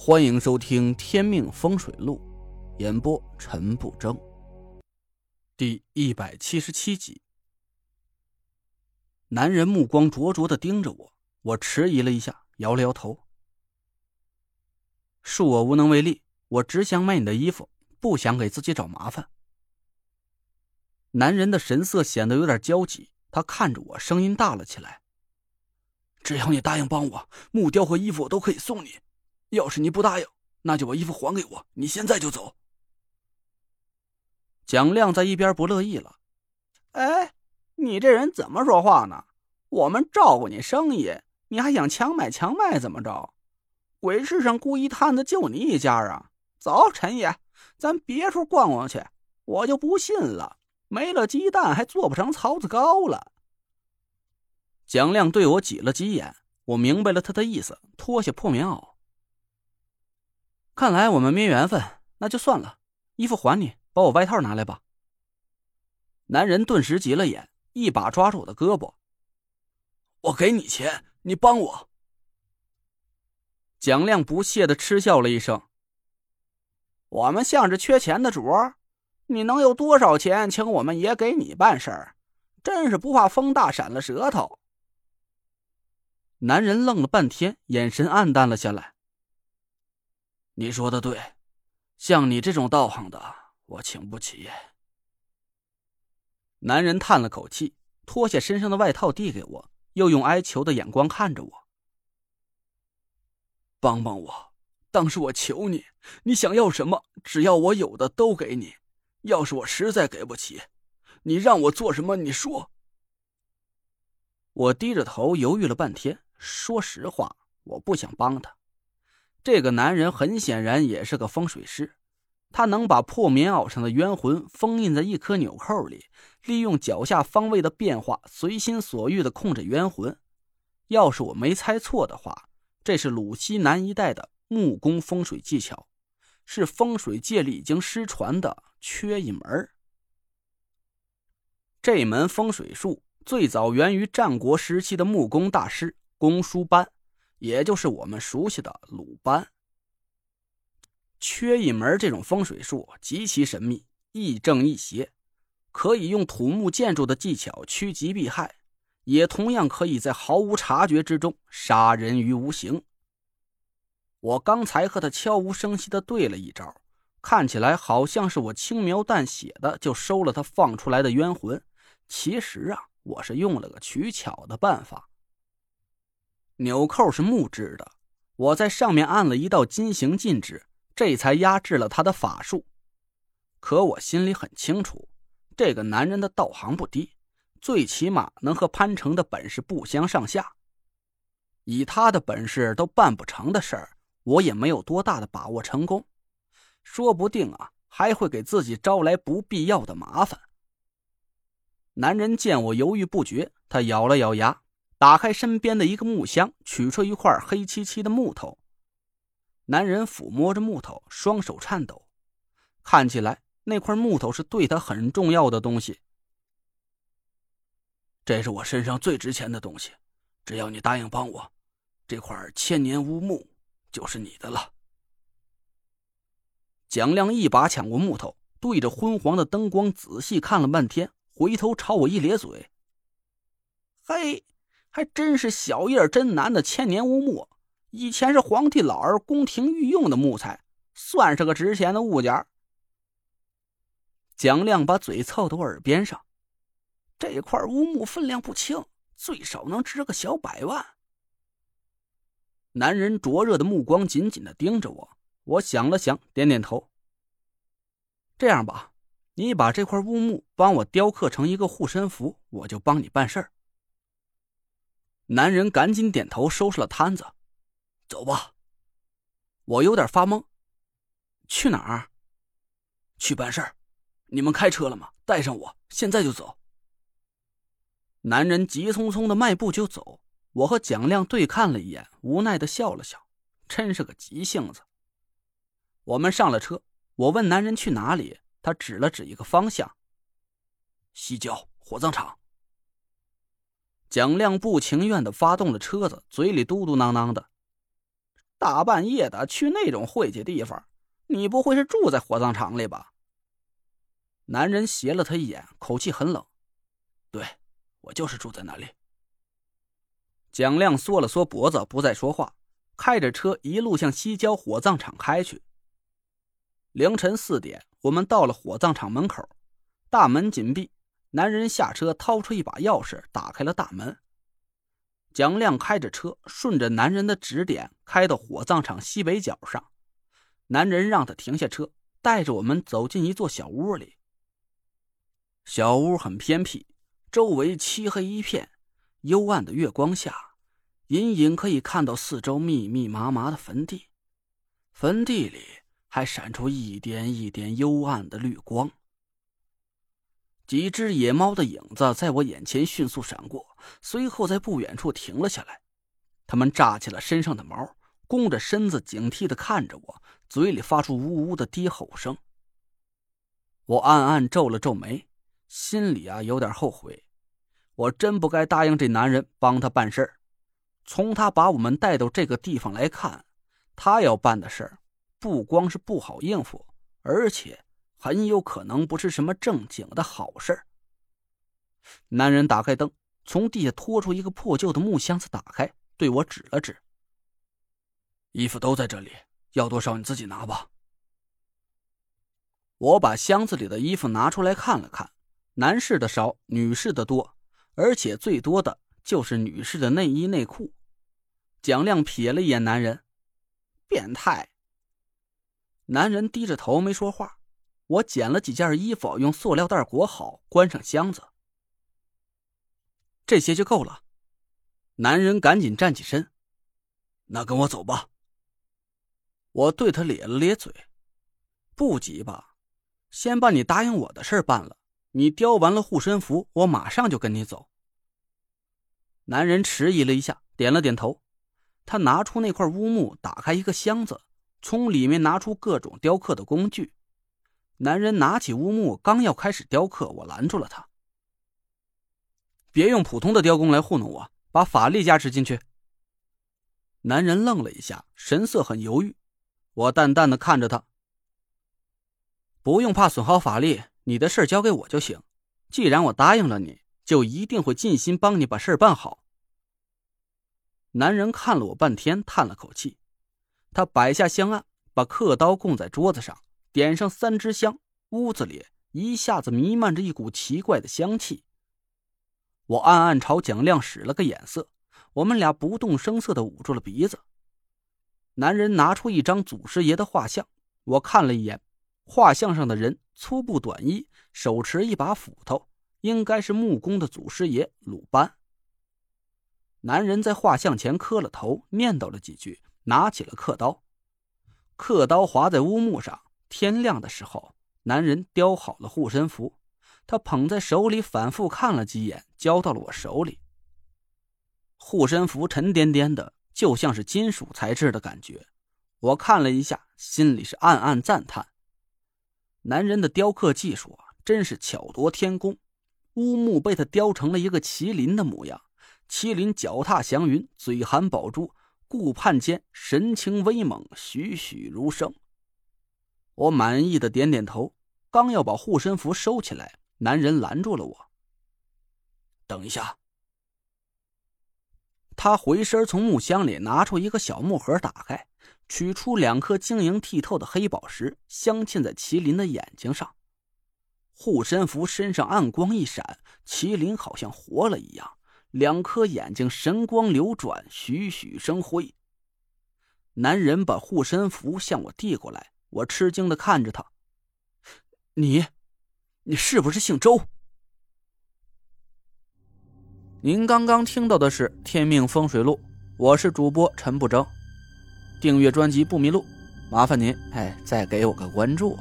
欢迎收听《天命风水录》，演播陈不争。第一百七十七集。男人目光灼灼的盯着我，我迟疑了一下，摇了摇头。恕我无能为力，我只想买你的衣服，不想给自己找麻烦。男人的神色显得有点焦急，他看着我，声音大了起来：“只要你答应帮我，木雕和衣服我都可以送你。”要是你不答应，那就把衣服还给我。你现在就走。蒋亮在一边不乐意了：“哎，你这人怎么说话呢？我们照顾你生意，你还想强买强卖？怎么着？鬼市上雇一摊子就你一家啊？走，陈爷，咱别处逛逛去。我就不信了，没了鸡蛋还做不成槽子糕了。”蒋亮对我挤了挤眼，我明白了他的意思，脱下破棉袄。看来我们没缘分，那就算了。衣服还你，把我外套拿来吧。男人顿时急了眼，一把抓住我的胳膊。我给你钱，你帮我。蒋亮不屑的嗤笑了一声：“我们像是缺钱的主儿，你能有多少钱，请我们也给你办事儿，真是不怕风大闪了舌头。”男人愣了半天，眼神暗淡了下来。你说的对，像你这种道行的，我请不起。男人叹了口气，脱下身上的外套递给我，又用哀求的眼光看着我：“帮帮我，当是我求你，你想要什么，只要我有的都给你。要是我实在给不起，你让我做什么？你说。”我低着头犹豫了半天，说实话，我不想帮他。这个男人很显然也是个风水师，他能把破棉袄上的冤魂封印在一颗纽扣里，利用脚下方位的变化，随心所欲的控制冤魂。要是我没猜错的话，这是鲁西南一带的木工风水技巧，是风水界里已经失传的缺一门。这门风水术最早源于战国时期的木工大师公输班。也就是我们熟悉的鲁班。缺一门这种风水术极其神秘，亦正亦邪，可以用土木建筑的技巧趋吉避害，也同样可以在毫无察觉之中杀人于无形。我刚才和他悄无声息的对了一招，看起来好像是我轻描淡写的就收了他放出来的冤魂，其实啊，我是用了个取巧的办法。纽扣是木质的，我在上面按了一道金形禁制，这才压制了他的法术。可我心里很清楚，这个男人的道行不低，最起码能和潘成的本事不相上下。以他的本事都办不成的事儿，我也没有多大的把握成功，说不定啊，还会给自己招来不必要的麻烦。男人见我犹豫不决，他咬了咬牙。打开身边的一个木箱，取出一块黑漆漆的木头。男人抚摸着木头，双手颤抖，看起来那块木头是对他很重要的东西。这是我身上最值钱的东西，只要你答应帮我，这块千年乌木就是你的了。蒋亮一把抢过木头，对着昏黄的灯光仔细看了半天，回头朝我一咧嘴：“嘿。”还真是小叶真难的千年乌木，以前是皇帝老儿宫廷御用的木材，算是个值钱的物件。蒋亮把嘴凑到我耳边上，这块乌木分量不轻，最少能值个小百万。男人灼热的目光紧紧的盯着我，我想了想，点点头。这样吧，你把这块乌木帮我雕刻成一个护身符，我就帮你办事儿。男人赶紧点头，收拾了摊子，走吧。我有点发懵，去哪儿？去办事儿。你们开车了吗？带上我，现在就走。男人急匆匆的迈步就走。我和蒋亮对看了一眼，无奈的笑了笑，真是个急性子。我们上了车，我问男人去哪里，他指了指一个方向：西郊火葬场。蒋亮不情愿的发动了车子，嘴里嘟嘟囔囔的：“大半夜的去那种晦气地方，你不会是住在火葬场里吧？男人斜了他一眼，口气很冷：“对，我就是住在那里。”蒋亮缩了缩脖子，不再说话，开着车一路向西郊火葬场开去。凌晨四点，我们到了火葬场门口，大门紧闭。男人下车，掏出一把钥匙，打开了大门。蒋亮开着车，顺着男人的指点开到火葬场西北角上。男人让他停下车，带着我们走进一座小屋里。小屋很偏僻，周围漆黑一片，幽暗的月光下，隐隐可以看到四周密密麻麻的坟地，坟地里还闪出一点一点幽暗的绿光。几只野猫的影子在我眼前迅速闪过，随后在不远处停了下来。它们炸起了身上的毛，弓着身子，警惕的看着我，嘴里发出呜呜的低吼声。我暗暗皱了皱眉，心里啊有点后悔。我真不该答应这男人帮他办事儿。从他把我们带到这个地方来看，他要办的事儿不光是不好应付，而且……很有可能不是什么正经的好事儿男人打开灯，从地下拖出一个破旧的木箱子，打开，对我指了指：“衣服都在这里，要多少你自己拿吧。”我把箱子里的衣服拿出来看了看，男士的少，女士的多，而且最多的就是女士的内衣内裤。蒋亮瞥了一眼男人，变态。男人低着头没说话。我捡了几件衣服，用塑料袋裹好，关上箱子。这些就够了。男人赶紧站起身，那跟我走吧。我对他咧了咧嘴，不急吧？先把你答应我的事办了。你雕完了护身符，我马上就跟你走。男人迟疑了一下，点了点头。他拿出那块乌木，打开一个箱子，从里面拿出各种雕刻的工具。男人拿起乌木，刚要开始雕刻，我拦住了他。别用普通的雕工来糊弄我，把法力加持进去。男人愣了一下，神色很犹豫。我淡淡的看着他，不用怕损耗法力，你的事交给我就行。既然我答应了你，就一定会尽心帮你把事办好。男人看了我半天，叹了口气，他摆下香案，把刻刀供在桌子上。点上三支香，屋子里一下子弥漫着一股奇怪的香气。我暗暗朝蒋亮使了个眼色，我们俩不动声色的捂住了鼻子。男人拿出一张祖师爷的画像，我看了一眼，画像上的人粗布短衣，手持一把斧头，应该是木工的祖师爷鲁班。男人在画像前磕了头，念叨了几句，拿起了刻刀，刻刀划在乌木上。天亮的时候，男人雕好了护身符，他捧在手里，反复看了几眼，交到了我手里。护身符沉甸甸的，就像是金属材质的感觉。我看了一下，心里是暗暗赞叹：男人的雕刻技术啊，真是巧夺天工。乌木被他雕成了一个麒麟的模样，麒麟脚踏祥云，嘴含宝珠，顾盼间神情威猛，栩栩如生。我满意的点点头，刚要把护身符收起来，男人拦住了我。等一下。他回身从木箱里拿出一个小木盒，打开，取出两颗晶莹剔透的黑宝石，镶嵌在麒麟的眼睛上。护身符身上暗光一闪，麒麟好像活了一样，两颗眼睛神光流转，栩栩生辉。男人把护身符向我递过来。我吃惊的看着他，你，你是不是姓周？您刚刚听到的是《天命风水录》，我是主播陈不争。订阅专辑不迷路，麻烦您哎，再给我个关注。